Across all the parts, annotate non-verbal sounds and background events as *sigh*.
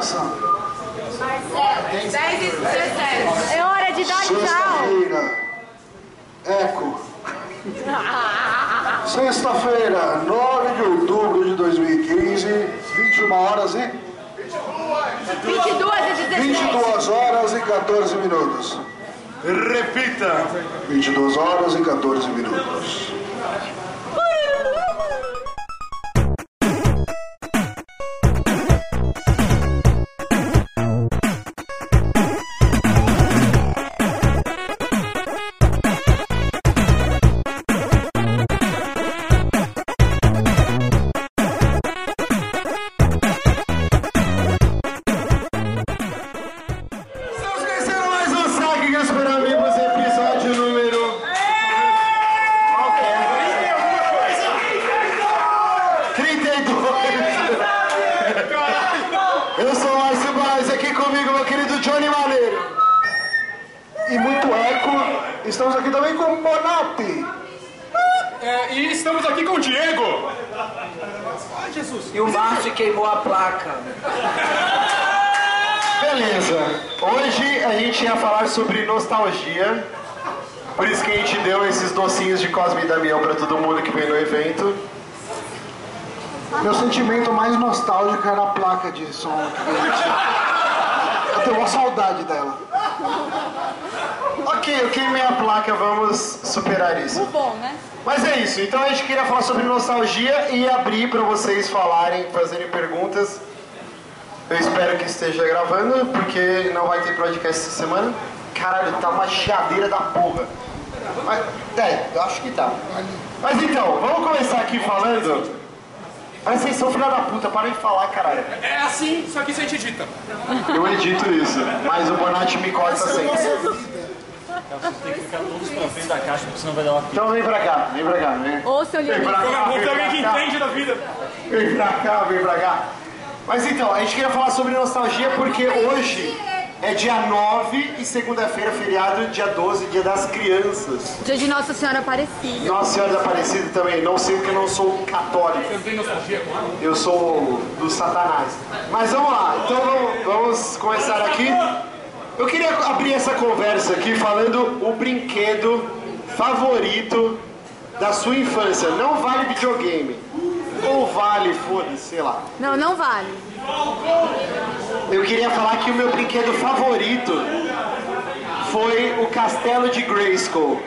Coração. 10 e 17. É hora de dar tchau. Sexta-feira. Eco. Sexta-feira, 9 de outubro de 2015, 21 horas e 22 e 17. 22 horas e 14 minutos. Repita. 22 horas e 14 minutos. E o Márcio queimou a placa. Beleza. Hoje a gente ia falar sobre nostalgia. Por isso que a gente deu esses docinhos de Cosme e Damião para todo mundo que veio no evento. Meu sentimento mais nostálgico era a placa de som. Eu tenho uma saudade dela. Ok, eu queimei a placa, vamos superar isso. Bom, né? Mas é isso, então a gente queria falar sobre nostalgia e abrir para vocês falarem, fazerem perguntas. Eu espero que esteja gravando, porque não vai ter podcast essa semana. Caralho, tá uma chiadeira da porra. Mas, é, eu acho que tá. Mas então, vamos começar aqui falando. Mas vocês são filha da puta, para de falar, caralho. É assim, só que isso a gente edita. Eu edito isso, mas o Bonatti me corta sempre. Tem que ficar todos pra frente da caixa, porque senão vai dar uma Então vem pra cá, vem pra cá, vem. Ô, seu Vem Leonardo. pra cá, vem pra alguém que cá. entende da vida. Vem pra cá, vem pra cá. Mas então, a gente queria falar sobre nostalgia porque hoje é dia 9 e segunda-feira, feriado, dia 12, dia das crianças. Dia de Nossa Senhora Aparecida. Nossa Senhora da Aparecida também, não sei porque eu não sou católico. Você não tem nostalgia ela? Eu sou do Satanás. Mas vamos lá, então vamos, vamos começar aqui. Eu queria abrir essa conversa aqui falando o brinquedo favorito da sua infância. Não vale videogame. Ou vale, foda-se, sei lá. Não, não vale. Eu queria falar que o meu brinquedo favorito foi o Castelo de Grayskull.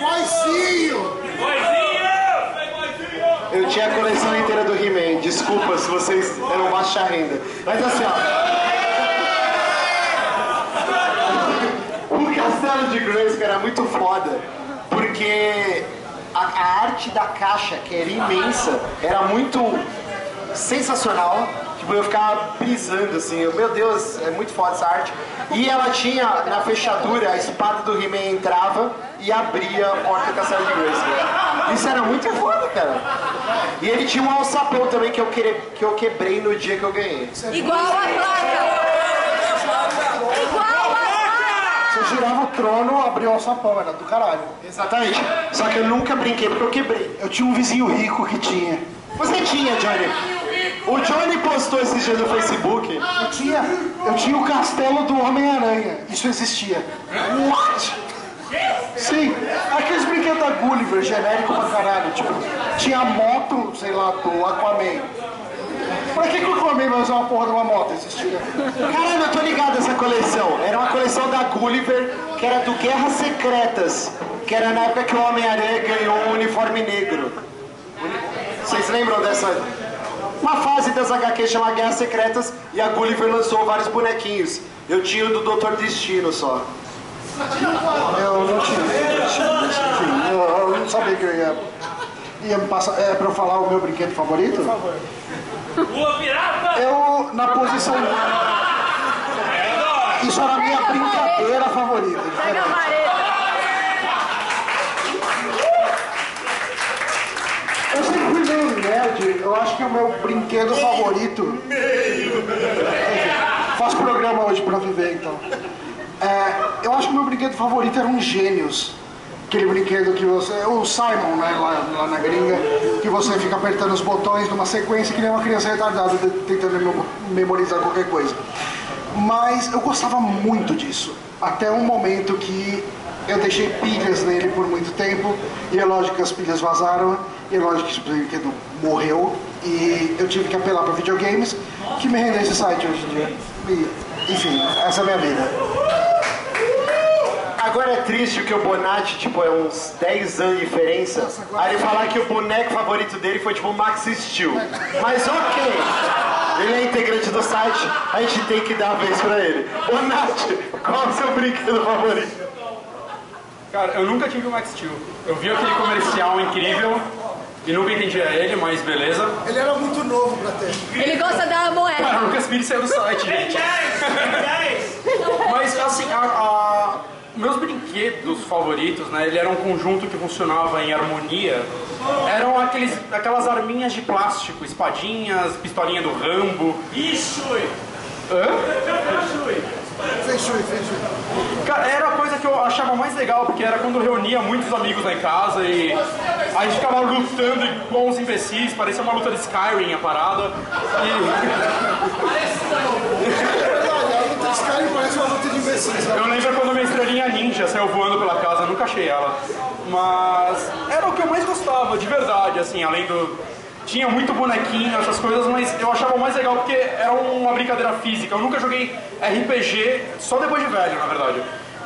Boizinho! Eu tinha a coleção inteira do He-Man. Desculpa se vocês eram baixa renda. Mas assim, ó. Castelo de Grayskull era muito foda. Porque a, a arte da caixa, que era imensa, era muito sensacional. Tipo, eu ficava brisando assim, eu, meu Deus, é muito foda essa arte. E ela tinha na fechadura, a espada do He-Man entrava e abria a porta do castelo de Grayskull. Isso era muito foda, cara. E ele tinha um alçapão também que eu, quebrei, que eu quebrei no dia que eu ganhei. Igual a placa. Igual a Você girava o trono, abria o alçapão, era do caralho. Exatamente. Só que eu nunca brinquei porque eu quebrei. Eu tinha um vizinho rico que tinha. Você tinha, Johnny. O Johnny postou esses dias no Facebook. Eu tinha, eu tinha o castelo do Homem-Aranha. Isso existia. What? Sim, aqueles brinquedos da Gulliver, genérico pra caralho. Tipo, tinha a moto, sei lá, do Aquaman. Pra que, que o vai usar uma porra de uma moto? Existia. Caralho, eu tô ligado essa coleção. Era uma coleção da Gulliver, que era do Guerras Secretas. Que era na época que o Homem-Aranha ganhou um uniforme negro. Vocês lembram dessa? Uma fase das HQ chamada Guerras Secretas e a Gulliver lançou vários bonequinhos. Eu tinha o do Doutor Destino só. Eu não tinha. Enfim, eu, eu não sabia que eu ia. Ia me passar. É pra eu falar o meu brinquedo favorito? Por favor. Lua pirata! Eu, na posição. Isso era a minha brincadeira favorita. Pega a vareta. Eu sempre fui meio nerd, eu acho que o meu brinquedo favorito. Faço programa hoje pra viver então. É, eu acho que o meu brinquedo favorito eram gênios. Aquele brinquedo que você. O Simon, né, lá, lá na gringa, que você fica apertando os botões numa sequência que nem uma criança retardada tentando memo- memorizar qualquer coisa. Mas eu gostava muito disso. Até um momento que eu deixei pilhas nele por muito tempo, e é lógico que as pilhas vazaram, e é lógico que esse brinquedo morreu, e eu tive que apelar para videogames, que me rendem esse site hoje em dia. E, enfim, essa é a minha vida. Agora é triste que o Bonatti, tipo, é uns 10 anos de diferença. Aí ele falar que o boneco favorito dele foi tipo o Max Steel. Mas ok, ele é integrante do site, a gente tem que dar a vez pra ele. Bonatti, qual é o seu brinquedo favorito? Cara, eu nunca tive o Max Steel. Eu vi aquele comercial incrível e nunca entendia ele, mas beleza. Ele era muito novo pra ter. Ele gosta da moeda. Cara, o Lucas Pires saiu do site, gente. Mas assim, a, a- meus brinquedos favoritos, né? Ele era um conjunto que funcionava em harmonia. Eram aqueles, aquelas arminhas de plástico, espadinhas, pistolinha do Rambo. Isso! Hã? Fechou, fechou. Cara, era a coisa que eu achava mais legal, porque era quando eu reunia muitos amigos lá em casa e a gente ficava lutando igual uns imbecis, parecia uma luta de Skyrim a parada. Verdade, a luta de Skyrim parece uma luta. E eu lembro quando minha estrelinha ninja saiu voando pela casa, nunca achei ela. Mas era o que eu mais gostava, de verdade, assim, além do. Tinha muito bonequinho, essas coisas, mas eu achava mais legal porque era uma brincadeira física. Eu nunca joguei RPG, só depois de velho, na verdade.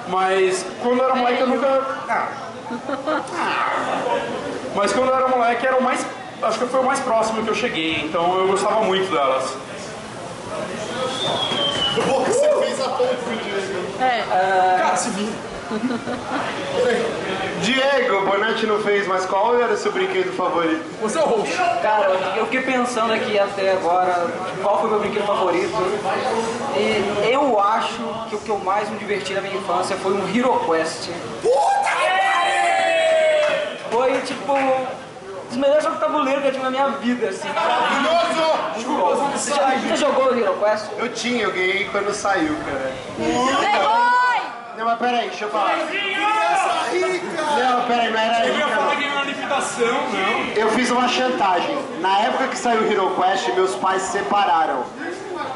Mas quando eu era moleque eu nunca. Ah. Mas quando eu era moleque era o mais. Acho que foi o mais próximo que eu cheguei, então eu gostava muito delas. Você É. Cara, se vira. *laughs* Diego, o Bonatti não fez, mas qual era o seu brinquedo favorito? Você é o host. Cara, eu fiquei pensando aqui até agora qual foi meu brinquedo favorito. E eu acho que o que eu mais me diverti na minha infância foi um Hero Quest. Foi tipo um dos melhores jogos de tabuleiro que eu tive na minha vida, assim. Maravilhoso! Você jogou o Hero Quest? Eu tinha, eu ganhei quando saiu, cara. Foi! Não, mas peraí, deixa eu falar. Não, peraí, não era Eu ia aí, falar não. que era uma liquidação, não. Eu fiz uma chantagem. Na época que saiu o Hero Quest, meus pais se separaram.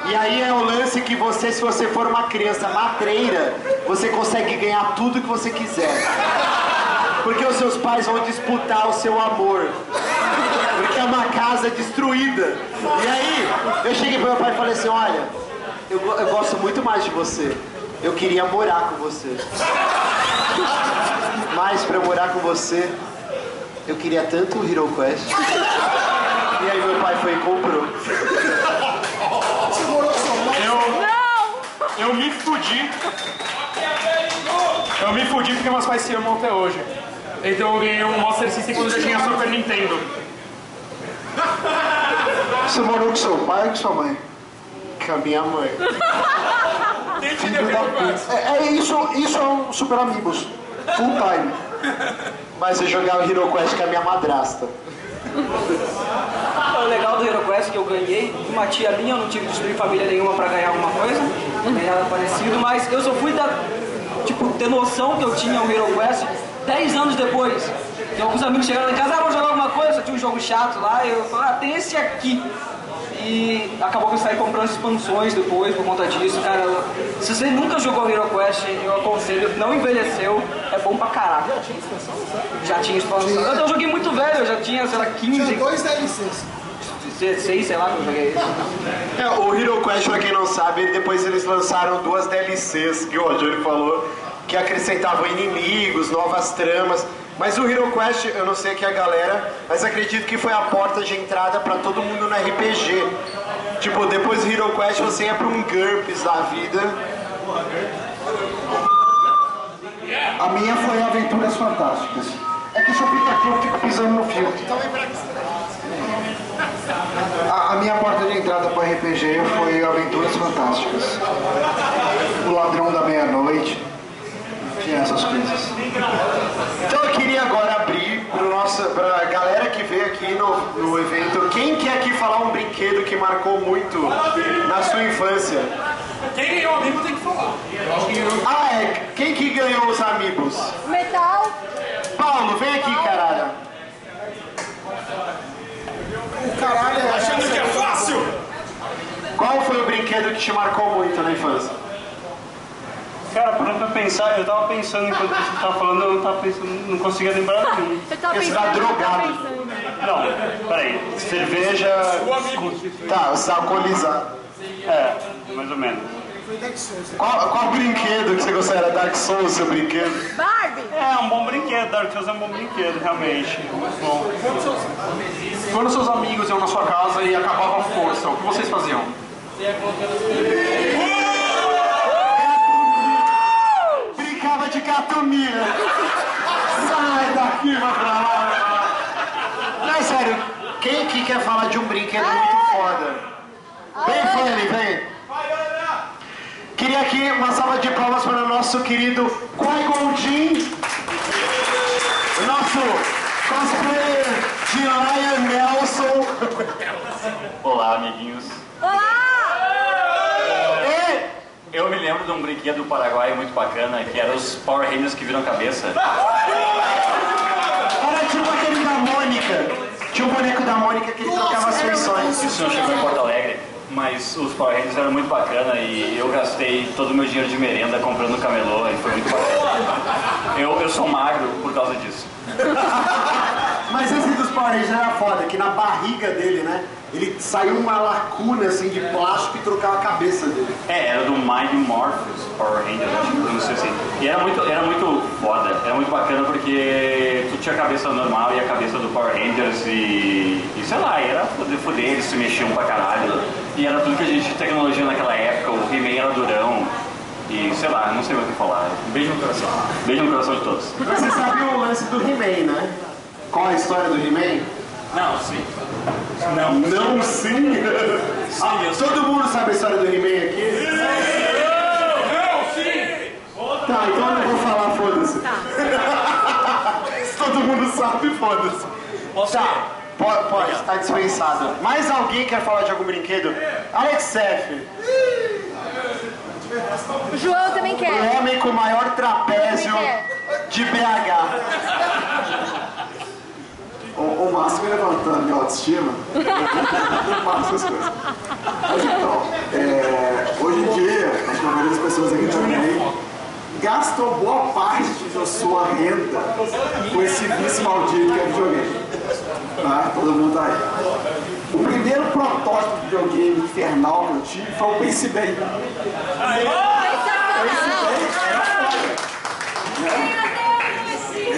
E aí é o lance que você, se você for uma criança matreira, você consegue ganhar tudo que você quiser. Porque os seus pais vão disputar o seu amor. É uma casa destruída. E aí, eu cheguei pro meu pai e falei assim, olha, eu, eu gosto muito mais de você. Eu queria morar com você. Mas pra eu morar com você, eu queria tanto o Hero Quest. E aí meu pai foi e comprou. Eu, eu me fudi. Eu me fudi porque meus pais se amam até hoje. Então eu ganhei um Master System quando eu já tinha Super Nintendo. Você morou com seu pai ou com sua mãe? Com a minha mãe. Filho da É, é isso, isso é um Super Amigos. Full time. Mas eu jogava Hero Quest com a minha madrasta. O legal do Hero Quest é que eu ganhei uma tia minha, eu não tive que destruir família nenhuma pra ganhar alguma coisa, nem nada parecido, mas eu só fui dar, tipo, ter noção que eu tinha o Hero Quest 10 anos depois. Que alguns amigos chegaram em casa, ah, alguma coisa, só tinha um jogo chato lá, e eu falei, ah, tem esse aqui. E acabou que eu saí comprando as expansões depois por conta disso, cara. Se você nunca jogou Hero Quest, eu aconselho, não envelheceu, é bom pra caraca. Já tinha expansão. Eu, eu joguei muito velho, eu já tinha, sei lá, 15, dois DLCs. 16, sei lá, que eu joguei isso. É, o Hero Quest, pra quem não sabe, depois eles lançaram duas DLCs que o Roger falou, que acrescentavam inimigos, novas tramas. Mas o Hero Quest, eu não sei aqui a galera, mas acredito que foi a porta de entrada pra todo mundo no RPG. Tipo, depois do Hero Quest você ia pra um GURPS da vida. A minha foi Aventuras Fantásticas. É que eu sou pitaquinho, eu fico pisando no fio. A, a minha porta de entrada para RPG foi Aventuras Fantásticas. O Ladrão da Meia-Noite. Tinha essas coisas. Então eu queria agora abrir nosso, pra galera que veio aqui no, no evento. Quem quer aqui falar um brinquedo que marcou muito na sua infância? Quem ganhou o amigo tem que falar. Ah, é. Quem que ganhou os amigos? Metal. Paulo, vem aqui, caralho. O caralho é. Achando que é fácil? Qual foi o brinquedo que te marcou muito na infância? Cara, parando pra pensar, eu tava pensando enquanto você tava falando, eu não tava pensando, não conseguia lembrar nenhum. Eu tava Porque você tá drogado. Não, peraí. Cerveja. Tá, você tá alcoolizado. É, mais ou menos. Qual, qual brinquedo que você gostaria? Dark Souls, seu brinquedo? Barbie. É um bom brinquedo, Dark Souls é um bom brinquedo, realmente. Muito bom. Quando seus amigos iam na sua casa e acabava a força, o que vocês faziam? De catumia. Sai daqui, vai pra lá. Não, é sério, quem que quer falar de um brinquedo muito foda? Vem, Fanny, vem. Queria aqui uma salva de palmas para o nosso querido Qui-Gon Jinn, nosso cosplayer de Lion Nelson. Olá, amiguinhos. E Eu me lembro de um brinquedo do Paraguai muito bacana, que era os Power Rangers que viram cabeça. *laughs* era tipo aquele da Mônica. Tinha um boneco da Mônica que ele trocava as feições. Isso não chegou em Porto Alegre, mas os Power Rangers eram muito bacana e eu gastei todo o meu dinheiro de merenda comprando camelô e foi muito bacana. Eu, eu sou magro por causa disso. *laughs* Mas esse dos Power Rangers era foda, que na barriga dele, né? Ele saiu uma lacuna assim de plástico e trocava a cabeça dele. É, era do Mighty Morphos Power Rangers, acho que não sei assim. E era muito, era muito foda, era muito bacana porque tu tinha a cabeça normal e a cabeça do Power Rangers e, e sei lá, era foder, foder, eles se mexiam pra caralho. E era tudo que a gente tinha tecnologia naquela época, o He-Man era durão. E sei lá, não sei mais o que falar. Beijo no coração. Beijo no coração de todos. Mas você sabe o lance do He-Man, né? Qual a história do He-Man? Não, sim. Não. Não sim? Ah, eu sei. todo mundo sabe a história do He-Man aqui? Não, sim! Tá, então eu não vou falar, foda-se. Tá. *laughs* Todo mundo sabe, foda-se. Posso Tá, pode, pode, tá dispensado. Mais alguém quer falar de algum brinquedo? Alex O João também o quer. homem com o maior trapézio de BH. O, o Márcio me levantando minha autoestima. eu faço essas coisas. Mas então, é, hoje em dia, acho que a maioria das pessoas aqui também gastam boa parte da sua renda com esse vício maldito que é videogame. Tá? Todo mundo tá aí. O primeiro protótipo de videogame infernal que eu tive foi o Pense Bem.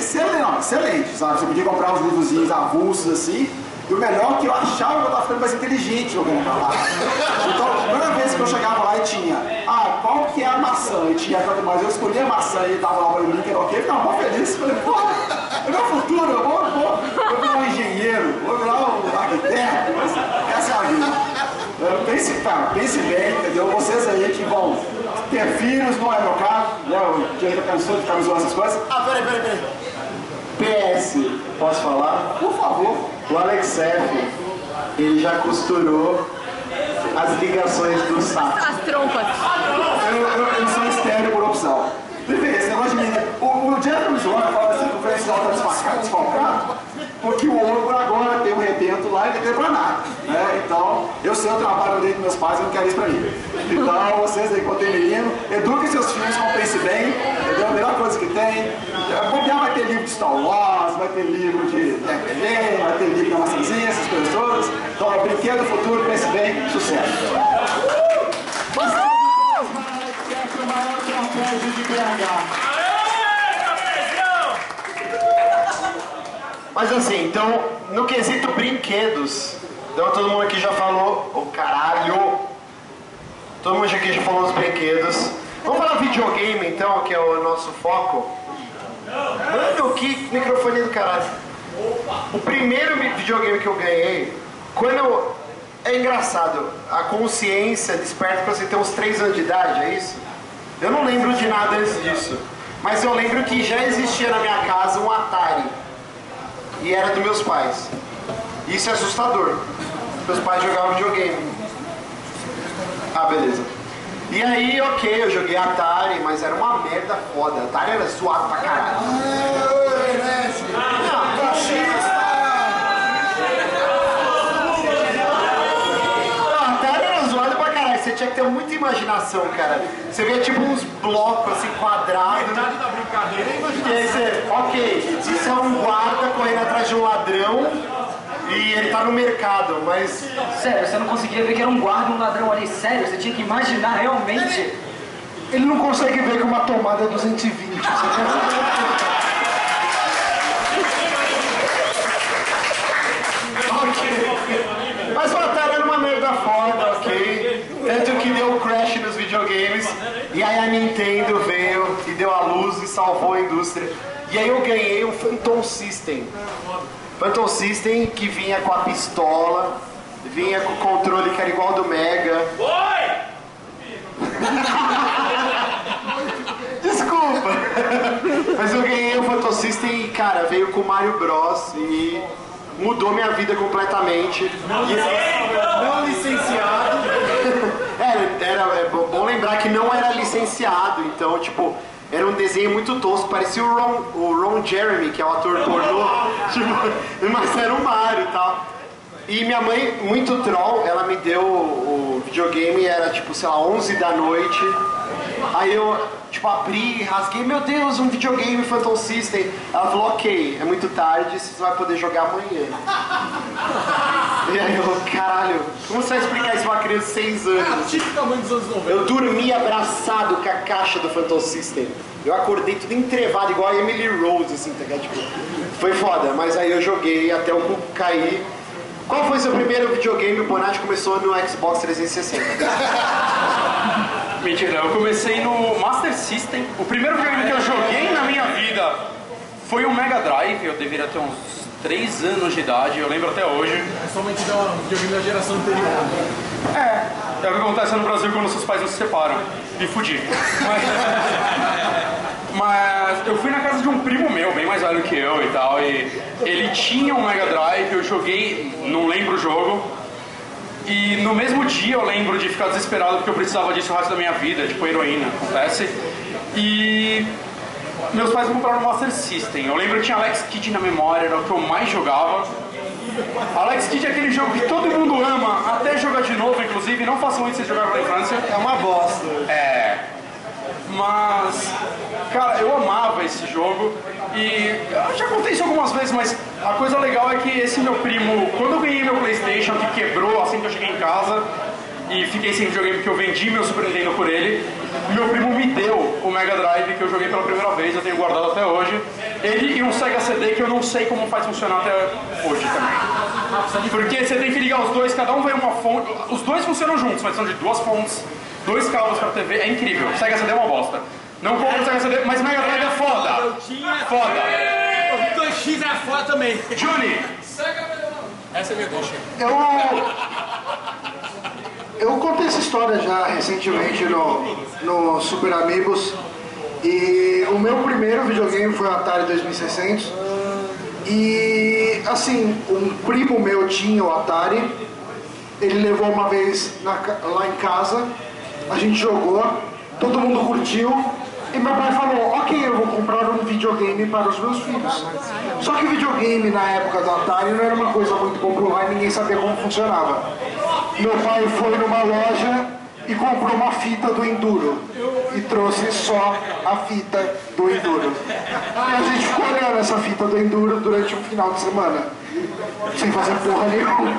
Excelente, excelente, sabe? Você podia comprar uns livrozinhos avulsos assim. E o melhor é que eu achava que eu tava ficando mais inteligente jogando pra lá. Então, a primeira vez que eu chegava lá e tinha, ah, qual que é a maçã? E tinha quanto mais eu escolhi a maçã e tava lá pra mim, que era ok, eu ficava mó feliz. Falei, pô, é meu futuro, eu vou, vou, vou virar um engenheiro, vou virar um arquiteto, mas essa é a vida. Pense, cara, pense bem, entendeu? Vocês aí que vão ter filhos, não é meu caso, né? O Diego cansou de ficar me zoando essas coisas. Ah, peraí, peraí, peraí. PS, posso falar? Por favor. O Alex Seff, ele já costurou as ligações do saco. As trompas. Eu, eu, eu sou estéreo por opção. Primeiro, esse negócio de menino. O, o Diego me zoando desfalcado, porque o ouro agora tem um rebento lá e não tem pra nada. Né? Então, eu sei o trabalho dentro dos meus pais, eu não quero isso pra mim. Então, vocês aí que tem menino, eduquem seus filhos como pense bem, entendeu? A melhor coisa que tem. Bobear vai ter livro de Star Wars, vai ter livro de RPG, vai ter livro da maçãzinha, essas coisas todas. Então, é brinquedo do futuro, pense bem, sucesso. o maior trapézio de BH. Mas assim, então, no quesito brinquedos, então todo mundo aqui já falou, o caralho, todo mundo aqui já falou dos brinquedos. Vamos falar videogame então, que é o nosso foco. Mano, que microfone do caralho. O primeiro vi- videogame que eu ganhei, quando eu... É engraçado, a consciência desperta quando você tem uns 3 anos de idade, é isso? Eu não lembro de nada antes disso. Mas eu lembro que já existia na minha casa um Atari. E era dos meus pais. Isso é assustador. Meus pais jogavam videogame. Ah, beleza. E aí, ok, eu joguei Atari, mas era uma merda foda. Atari era zoado pra caralho. Não, Atari era zoado pra caralho. Você tinha que ter muita imaginação, cara. Você via tipo uns blocos assim quadrados. Metade da brincadeira é E imaginação. aí você, ok, isso é um guarda correndo atrás de um ladrão e ele tá no mercado, mas Sério, você não conseguia ver que era um guarda e um ladrão ali. Sério, você tinha que imaginar realmente. Ele não consegue ver que uma tomada é 220. Você quer Ok. Mas o Atari era uma merda foda, ok? Tanto que deu um crash nos videogames. E aí a Nintendo veio e deu a luz e salvou a indústria. E aí eu ganhei um Phantom System. Phantom System que vinha com a pistola, vinha com o controle que era igual do Mega. *laughs* Desculpa! Mas eu ganhei o Phantom System e, cara, veio com o Mario Bros. e mudou minha vida completamente. E- não licenciado. Era, é bom bom lembrar que não era licenciado, então, tipo, era um desenho muito tosco, parecia o Ron, o Ron Jeremy, que é o ator pornô, *laughs* tipo, mas era o Mario e tal. E minha mãe, muito troll, ela me deu o videogame, era tipo, sei lá, 11 da noite. Aí eu, tipo, abri, rasguei, meu Deus, um videogame Phantom System. Ela falou, ok, é muito tarde, você vai poder jogar amanhã. E aí eu, caralho, como você vai explicar isso pra uma criança de 6 anos? Típica mãe dos anos 90. Eu dormi abraçado com a caixa do Phantom System. Eu acordei tudo entrevado, igual a Emily Rose, assim, tá ligado? Tipo, foi foda, mas aí eu joguei até o cu cair. Qual foi seu primeiro videogame? O Bonatti começou no Xbox 360. Mentira, eu comecei no Master System. O primeiro videogame que eu joguei na minha vida foi o Mega Drive. Eu deveria ter uns 3 anos de idade, eu lembro até hoje. É somente da videogame da geração anterior. É, é o que acontece no Brasil quando seus pais não se separam. Me fudi. Mas, *laughs* mas eu fui na casa de um primo meu, bem mais velho que eu e tal, e ele tinha um Mega Drive, eu joguei, não lembro o jogo. E no mesmo dia eu lembro de ficar desesperado porque eu precisava disso o resto da minha vida, tipo heroína, acontece. E meus pais compraram o Master System. Eu lembro que tinha Alex Kidd na memória, era o que eu mais jogava. Alex Kidd é aquele jogo que todo mundo ama, até jogar de novo, inclusive. Não façam isso se jogaram na infância. É uma bosta. É. Mas, cara, eu amava esse jogo e eu já contei isso algumas vezes, mas a coisa legal é que esse meu primo, quando eu ganhei meu Playstation, que quebrou assim que eu cheguei em casa e fiquei sem videogame porque eu vendi meu Super Nintendo por ele, meu primo me deu o Mega Drive que eu joguei pela primeira vez, eu tenho guardado até hoje. Ele e um Sega CD que eu não sei como faz funcionar até hoje também. Porque você tem que ligar os dois, cada um vai uma fonte. Os dois funcionam juntos, mas são de duas fontes, dois cabos pra TV, é incrível. Sega CD é uma bosta. Não compra o Sega CD, mas Mega Drive é foda. Eu tinha. Foda. O 2x era foda também. Juni, Essa é a minha deixa. Eu. Eu contei essa história já recentemente no, no Super Amigos. E o meu primeiro videogame foi o Atari 2600. E assim, um primo meu tinha o Atari. Ele levou uma vez na lá em casa. A gente jogou, todo mundo curtiu. E meu pai falou, ok, eu vou comprar um videogame para os meus filhos. Só que videogame na época do Atari não era uma coisa muito popular e ninguém sabia como funcionava. Meu pai foi numa loja e comprou uma fita do Enduro. E trouxe só a fita do Enduro. E a gente ficou olhando essa fita do Enduro durante um final de semana. Sem fazer porra nenhuma.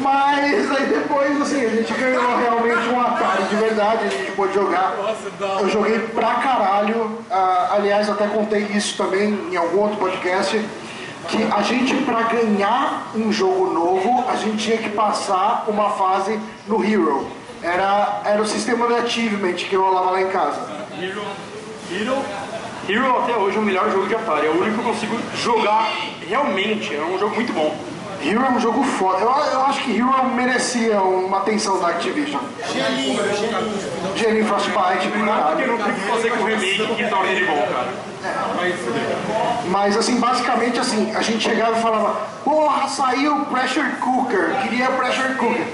Mas aí depois, assim, a gente ganhou realmente um Atari de verdade, a gente pôde jogar. Eu joguei pra caralho. ah, aliás, até contei isso também em algum outro podcast. Que a gente, pra ganhar um jogo novo, a gente tinha que passar uma fase no Hero. Era, era o sistema de achievement que rolava lá em casa. Hero, Hero, Hero até hoje é o melhor jogo de Atari. É o único que eu consigo jogar realmente. É um jogo muito bom. Hero é um jogo foda. Eu, eu acho que Hero merecia uma atenção da Activision. Gelinho Frostbite, Porque caralho. não tem o que fazer com o remake que torna ele bom, cara. Mas assim, basicamente assim, a gente chegava e falava, porra, saiu Pressure Cooker, queria Pressure Cooker.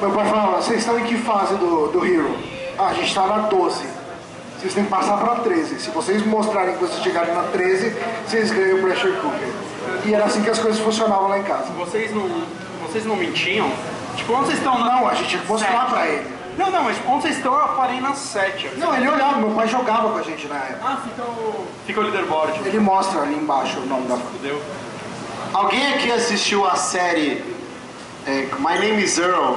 Meu pai falava, vocês estão em que fase do, do Hero? Ah, a gente está na 12. Vocês têm que passar para 13. Se vocês mostrarem que vocês chegarem na 13, vocês ganham o Pressure Cooker. E era assim que as coisas funcionavam lá em casa. Vocês não, vocês não mentiam? Tipo, onde vocês estão? Na... Não, a gente tinha que mostrar Sete. pra ele. Não, não, mas onde vocês estão, eu parei na 7. Não, ele olhava, meu pai jogava com a gente na época. Ah, fica o... Fica o leaderboard. Ele mostra ali embaixo o nome da Fudeu. Alguém aqui assistiu a série é, My Name is Earl?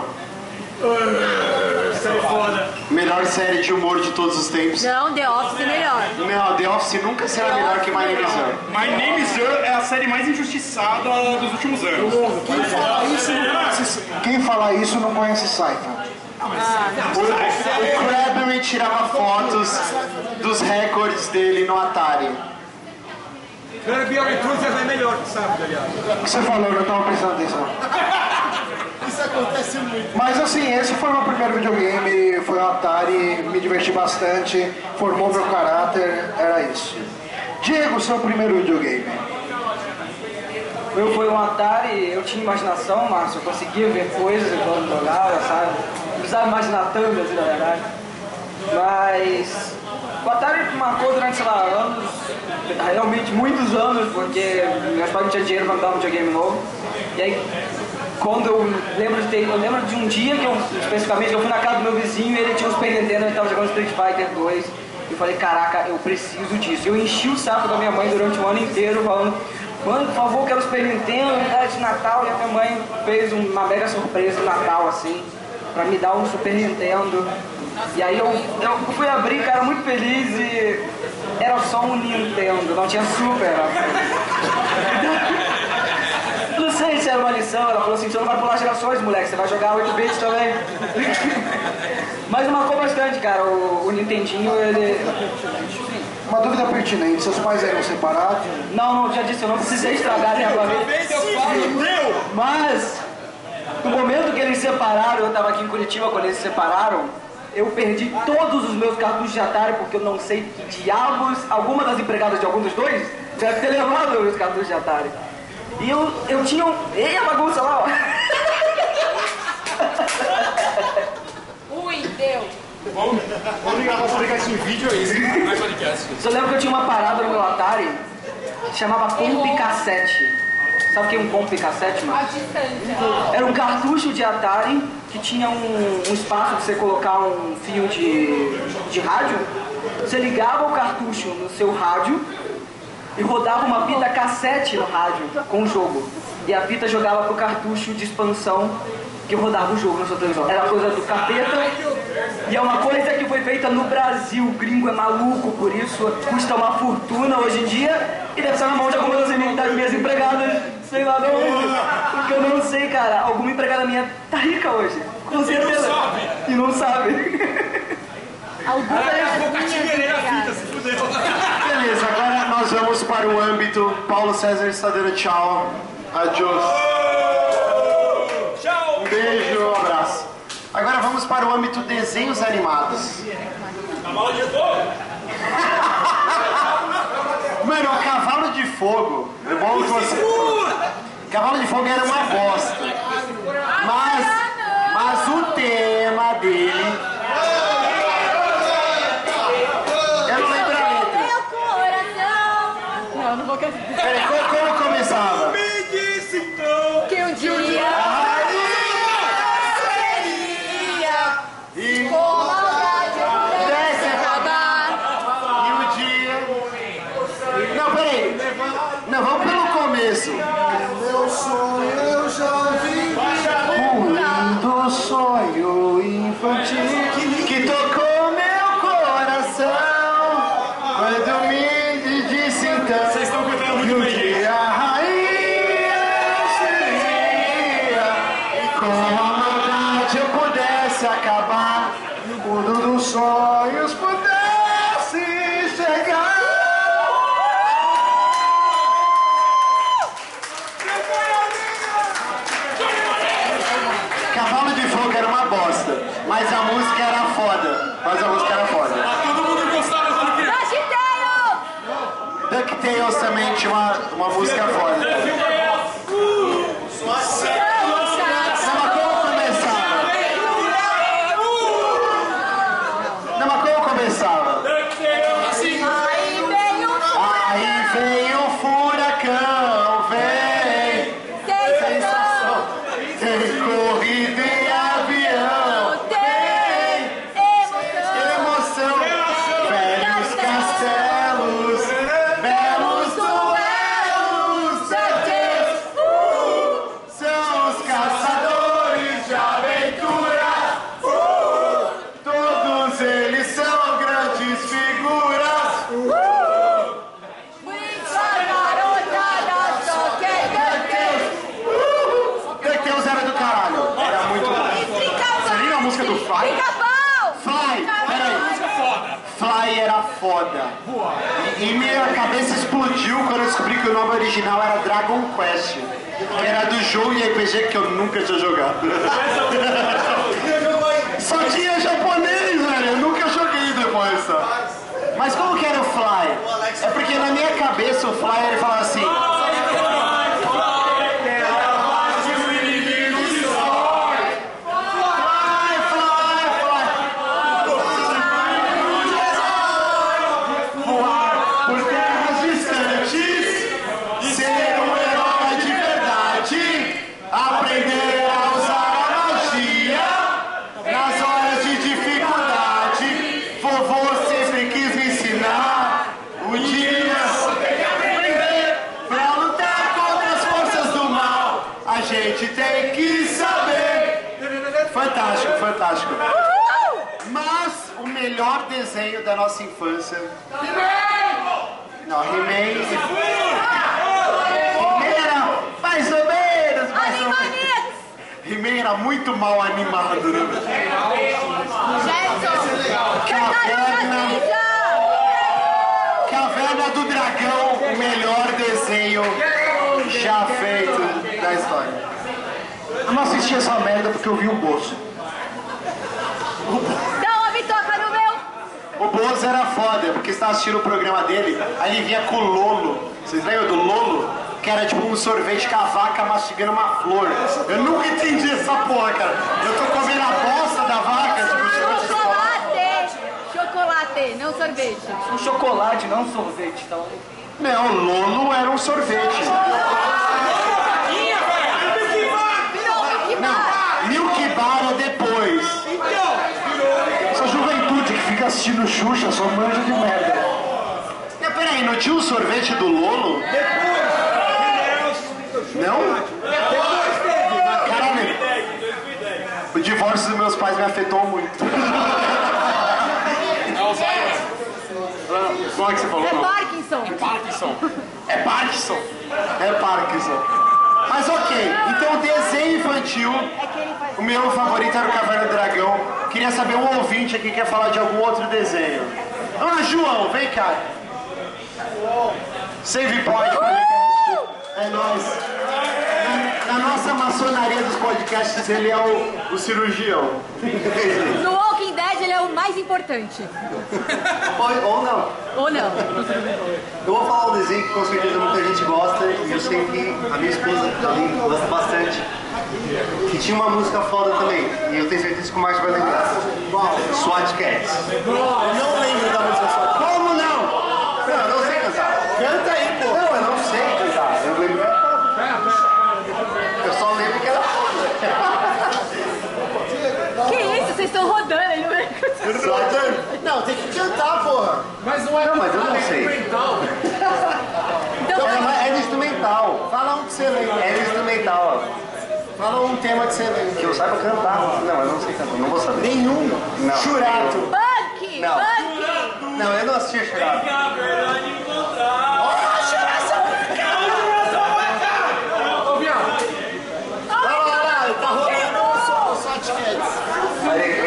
Série foda. Melhor série de humor de todos os tempos. Não, The Office é melhor. Não, The Office nunca será melhor que My Name is Earl. My Name is Earl é a série mais injustiçada dos últimos anos. Quem fala isso não conhece, quem fala isso não conhece Seinfeld. O, o Crabbery tirava fotos dos recordes dele no Atari. Kirby Aventuras é melhor que sabe, aliás. O que você falou, eu não estava prestando atenção. *laughs* Acontece muito. Mas assim, esse foi o meu primeiro videogame, foi o Atari, me diverti bastante, formou meu caráter, era isso. Diego, seu primeiro videogame. Eu fui um Atari, eu tinha imaginação, Márcio, eu conseguia ver coisas enquanto jogava, sabe? Não precisava imaginar tanto assim, na verdade. Mas o Atari marcou durante, sei lá, anos, realmente muitos anos, porque meus pais não tinham dinheiro pra me dar um videogame novo. E aí, quando eu lembro de ter, eu lembro de um dia que eu, especificamente, eu fui na casa do meu vizinho e ele tinha um Super Nintendo, ele tava jogando Street Fighter 2. E eu falei, caraca, eu preciso disso. Eu enchi o saco da minha mãe durante um ano inteiro falando, mãe, por favor, quero Super Nintendo, dá de Natal. E a minha mãe fez uma mega surpresa de Natal, assim, pra me dar um Super Nintendo. E aí eu, eu fui abrir, cara, muito feliz e era só um Nintendo, não tinha Super. Não *laughs* era uma lição, ela falou assim, você não vai pular gerações, moleque, você vai jogar 8 bits também. *laughs* Mas marcou bastante, cara, o, o Nintendinho, ele... Uma dúvida pertinente, seus pais eram separados? Não, não, já disse, eu não precisei estragar né, agora. Mas, no momento que eles se separaram, eu tava aqui em Curitiba quando eles se separaram, eu perdi todos os meus cartuchos de Atari, porque eu não sei que diabos, alguma das empregadas de algum dos dois deve ter levado os meus cartuchos de Atari. E eu, eu tinha um... Ei, a bagunça lá, ó. Ui, deu. Vamos, vamos ligar pra ligar esse vídeo aí. Mais podcast. Eu lembro que eu tinha uma parada no meu Atari que chamava Comp Cassette. Sabe o que é um Comp Cassete, mano? A distância. Era um cartucho de Atari que tinha um, um espaço para você colocar um fio de, de rádio. Você ligava o cartucho no seu rádio e rodava uma fita cassete no rádio com o jogo. E a fita jogava pro cartucho de expansão que rodava o jogo na sua televisão. Era coisa do capeta e é uma coisa que foi feita no Brasil. O gringo é maluco por isso, custa uma fortuna hoje em dia e deve estar na mão de alguma das minhas- das minhas empregadas, sei lá de onde. Porque eu não sei, cara. Alguma empregada minha tá rica hoje. Com certeza. sabe. E não sabe. Algumas Daqui a das pouco a minhas empregadas. se fudeu. Beleza, agora nós vamos para o âmbito. Paulo César dando tchau. Tchau. Um beijo, um abraço. Agora vamos para o âmbito desenhos animados. A mala de fogo. *laughs* Mano, o Cavalo de Fogo. É bom que você. Cavalo de Fogo era uma bosta. Mas, mas o tema dele. Sonhos pudesse chegar. Cavalo de Fogo era uma bosta. Mas a música era foda. Mas a música era foda. Todo mundo gostava quando criança. Sagiteiro! DuckTales também tinha uma, uma música foda. Foda. E, e minha cabeça explodiu quando eu descobri que o nome original era Dragon Quest. Que era do jogo de RPG que eu nunca tinha jogado. *laughs* Só tinha japonês, velho. Eu nunca joguei depois, tá? Mas como que era o Fly? É porque na minha cabeça o Fly ele falava assim. Desenho da nossa infância. Não, He-Man. He-Man era mais ou menos, mais ou menos. He-Man era muito mal animado, né? Jetson! Caverna! Caverna do Dragão, o melhor desenho já feito da história. Eu não assisti essa merda porque eu vi o bitoca no meu! Bozo era foda, porque você tava assistindo o programa dele, aí ele vinha com o Lolo. Vocês lembram do Lolo? Que era tipo um sorvete com a vaca mastigando uma flor. Eu nunca entendi essa porra, cara. Eu tô comendo a bosta da vaca, tipo, sorvete de chocolate. Chocolate! Chocolate, não sorvete. Um chocolate, não um sorvete. Então, Não, o Lolo era um sorvete. Virou Milk Bar! Milk Bar é depois. Essa juventude que fica assistindo Xuxa só manja de merda. Não, peraí, não tinha o sorvete do Lolo? Não? Caralho. O divórcio dos meus pais me afetou muito. Como é que você falou? É? Parkinson! Parkinson. É Parkinson. É Parkinson. Mas ok, então desenho infantil. O meu favorito era o Caverna do Dragão. Queria saber um ouvinte aqui que quer falar de algum outro desenho. Ah, João, vem cá. Save Point Podcast. É nóis. Na, na nossa maçonaria dos podcasts, ele é o, o cirurgião. No Walking Dead ele é o mais importante. Pode, ou não. Ou não? Eu vou falar um desenho que com certeza muita gente gosta e eu sei que a minha esposa também gosta bastante. Que tinha uma música foda também. E eu tenho certeza que o Márcio vai lembrar. Qual? SWAT Cats. Não lembro da música SWAT Como não? Não, eu não sei cantar. Canta aí, pô. Não, eu não sei cantar. Eu lembro. Eu só lembro que era Que isso? Vocês estão rodando aí no meio. Não, tem que cantar, porra. Mas não é Não, mas eu não sei. instrumental. Então, é instrumental. Fala um que você lembra. É instrumental. Fala um tema que você lembra. Que eu saiba cantar. Não, eu não sei cantar. Não vou saber. Nenhum. Não. Churato. Punk! Não. Punk! Não, eu não assisti Churato. Ô, viado. Lá, lá, lá. Tá rolando o SWAT Cats.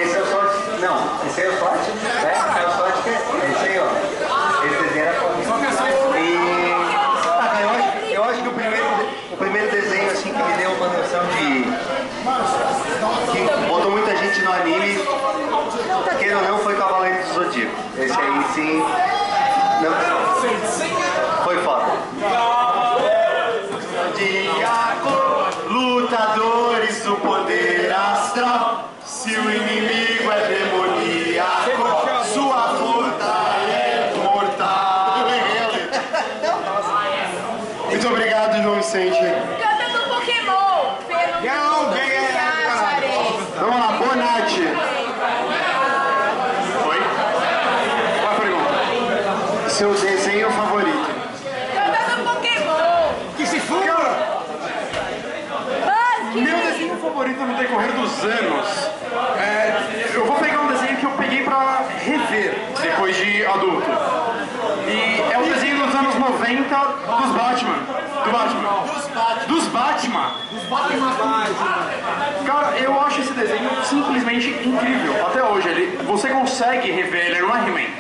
Esse é o SWAT... Não, esse aí é o SWAT? É, é o SWAT Cats. Esse aí, ó. Esse desenho era foda. E... Ah, cara, eu acho, eu acho que o primeiro, o primeiro desenho assim que me deu uma noção de. que botou muita gente no anime, ou não foi Cavaleiro do Zodíaco. Esse aí sim. Não, foi foda. Meu desenho favorito no decorrer dos anos. é, eu vou pegar um desenho que eu peguei pra rever depois de adulto. E é o desenho dos anos 90 dos Batman. Do Batman. Dos Batman. Dos Batman. Cara, eu acho esse desenho simplesmente incrível. Até hoje, ele, você consegue rever, ele não é He-Man.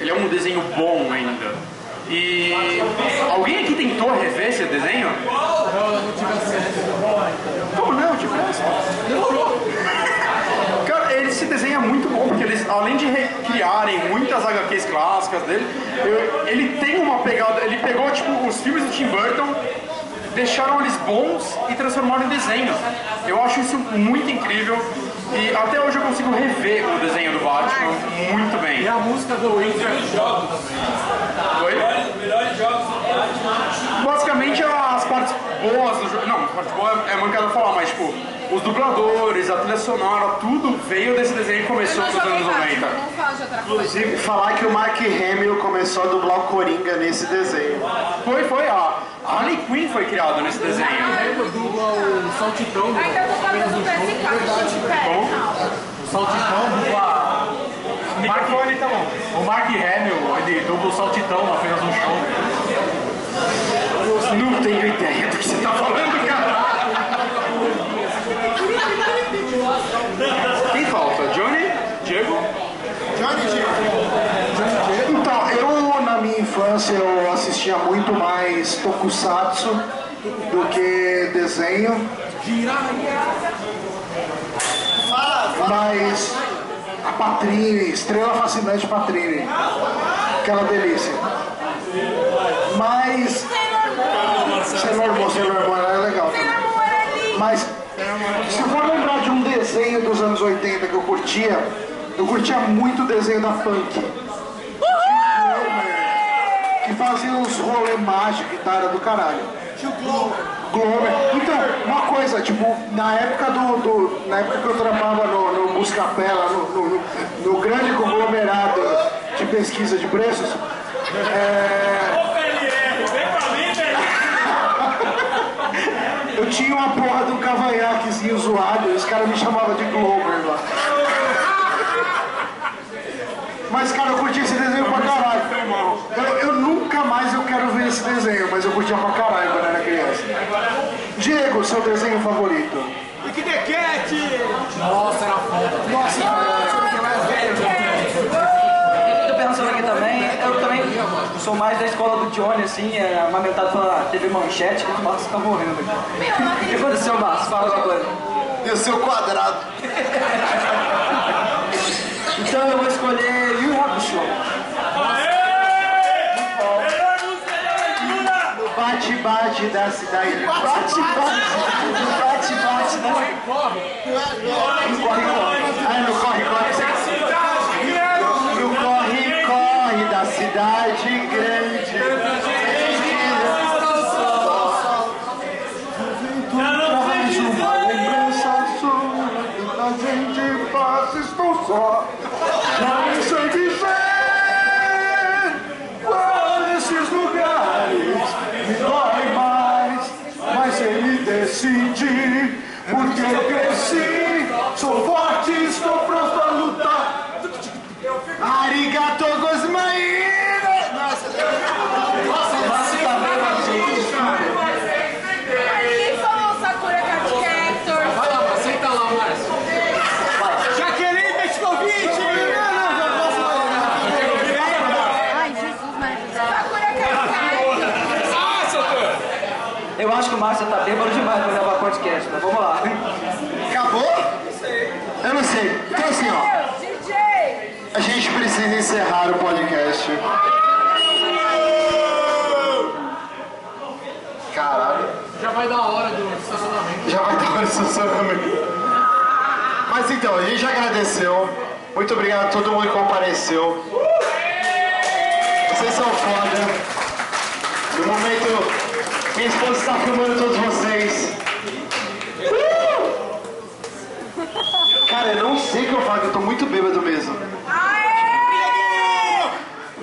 Ele é um desenho bom ainda. E alguém aqui tentou rever esse desenho? Como não? Tipo, Demorou. Cara, ele se desenha muito bom, porque eles, além de recriarem muitas HQs clássicas dele, eu- ele tem uma pegada. Ele pegou tipo os filmes do Tim Burton, deixaram eles bons e transformaram em desenho. Eu acho isso muito incrível. E até hoje eu consigo rever o desenho do Batman muito bem. E a música do jogos. Oi? Melhores jogos do Basicamente as partes boas do jogo. Não, a parte boa é mancada falar, mas tipo, os dubladores, a trilha sonora, tudo veio desse desenho que começou nos anos 90. Vamos falar de outra coisa. Inclusive, falar que o Mark Hamill começou a dublar o Coringa nesse desenho. Foi, foi. A a Harley Quinn foi criada nesse desenho. dubla o Saltitão. Ainda tô falando do PS4, pera. O Saltitão dubla... O microfone tá bom. O Mark Hamill, ele dubla o Saltitão apenas um show. Não tenho ideia do que você tá falando, cara. Quem falta? Johnny? Diego? Então, eu na minha infância eu assistia muito mais tokusatsu do que desenho. Mas a Patrine, Estrela Fascinante Patrine, aquela delícia. Mas Sailor Moon, Sailor Moon era legal também. Mas se for lembrar de um desenho dos anos 80 que eu curtia, eu curtia muito o desenho da Punk. Que fazia uns rolê mágicos e tal, era do caralho. Glover. Então, uma coisa, tipo, na época do. do- na época que eu trabalhava no, no Buscapela, no, no, no- no grande conglomerado de pesquisa de preços, é, eu tinha uma porra de um cavanhaquezinho zoado e os caras me chamavam de Glover lá. *laughs* Mas, cara, eu curti esse desenho pra caralho. Eu, eu nunca mais eu quero ver esse desenho, mas eu curtia pra caralho quando era criança. Diego, seu desenho favorito? Pique de Cat! Nossa, era foda. Nossa, Tô pensando aqui também, eu também sou mais da escola do Johnny, assim, é, amamentado pela TV Manchete, que o Marcos tá morrendo aqui. O que aconteceu, Marcos? Fala coisa. E o seu quadrado? Então eu vou escolher Yu Yu Hakusho. Bate-bate da cidade. Bate-bate, bate-bate, né? Corre, corre. Ah, no corre, corre. No corre, corre da cidade grande. Uma lembrança sua, a gente passa, estou só. Encerrar o podcast. Caralho. Já vai dar a hora do estacionamento. Já vai dar hora de estacionamento. Mas então, a gente agradeceu. Muito obrigado a todo mundo que compareceu. Vocês são foda. No momento, minha esposa está filmando todos vocês. Cara, eu não sei o que eu falo, eu tô muito bêbado mesmo.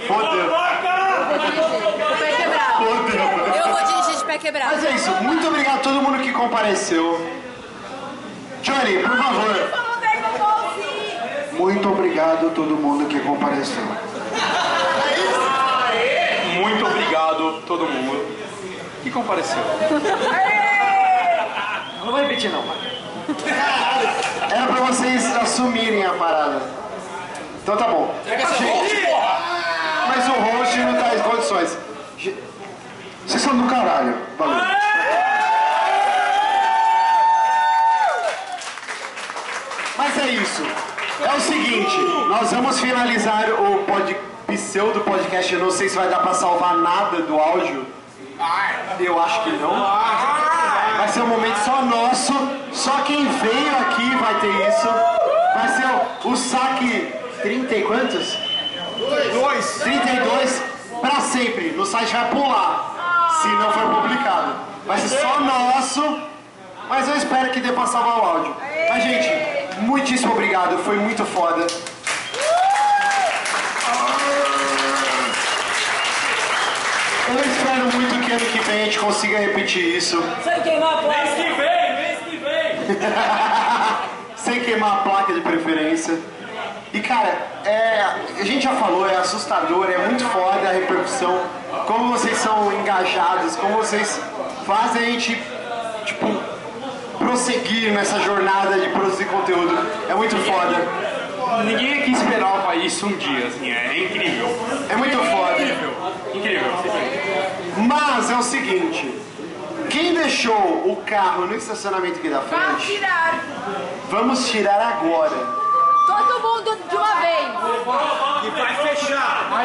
Fodeu. O pé quebrado. Fodeu. Eu vou Mas é isso, muito obrigado a todo mundo que compareceu. Johnny, por favor. Muito obrigado a todo mundo que compareceu. Muito obrigado todo mundo que compareceu. Não vou repetir não, pai. Era pra vocês assumirem a parada. Então tá bom. Mas o host não tá em condições. Vocês são do caralho. Valeu. Mas é isso. É o seguinte, nós vamos finalizar o pod, pseudo podcast. Eu não sei se vai dar pra salvar nada do áudio. Eu acho que não. Vai ser um momento só nosso. Só quem veio aqui vai ter isso. Vai ser o, o saque 30 e quantos? Dois. 32 pra sempre. No site vai pular. Se não for publicado. Vai ser só nosso. Mas eu espero que dê pra salvar o áudio. Mas, gente, muitíssimo obrigado. Foi muito foda. Eu espero muito que ano que vem a gente consiga repetir isso. Sem queimar a placa. Mês que vem, mês que vem. *laughs* Sem queimar a placa de preferência. E cara, é, a gente já falou, é assustador, é muito foda a repercussão, como vocês são engajados, como vocês fazem a gente, tipo, prosseguir nessa jornada de produzir conteúdo. É muito foda. Ninguém aqui esperava isso um dia, assim, é incrível. É muito foda. Incrível, incrível. Mas é o seguinte, quem deixou o carro no estacionamento aqui da frente, tirar. vamos tirar agora. Todo mundo de uma vez.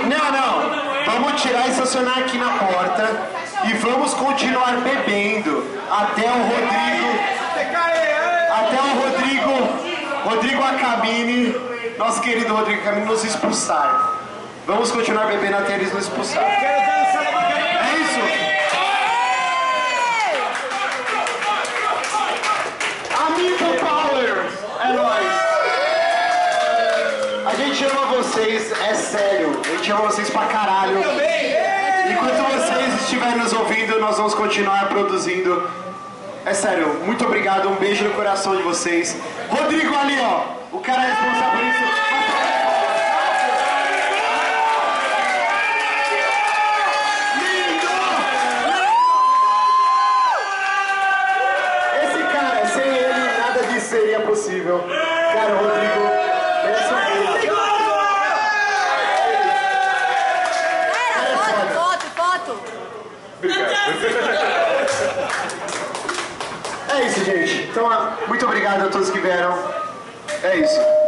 Não, não. Vamos tirar e estacionar aqui na porta e vamos continuar bebendo até o Rodrigo. Até o Rodrigo. Rodrigo Acabini, nosso querido Rodrigo Acabini, nos expulsar. Vamos continuar bebendo até eles nos expulsar. É isso? Amigo Power! É nóis! A gente ama vocês, é ama vocês pra caralho. Enquanto vocês estiverem nos ouvindo, nós vamos continuar produzindo. É sério, muito obrigado, um beijo no coração de vocês. Rodrigo ali, ó, o cara é responsável por isso. Esse cara, sem ele, nada disso seria possível. Cara, Rodrigo, merece um beijo. Era, foto, foto, foto. É isso, gente. Então, ah, muito obrigado a todos que vieram. É isso.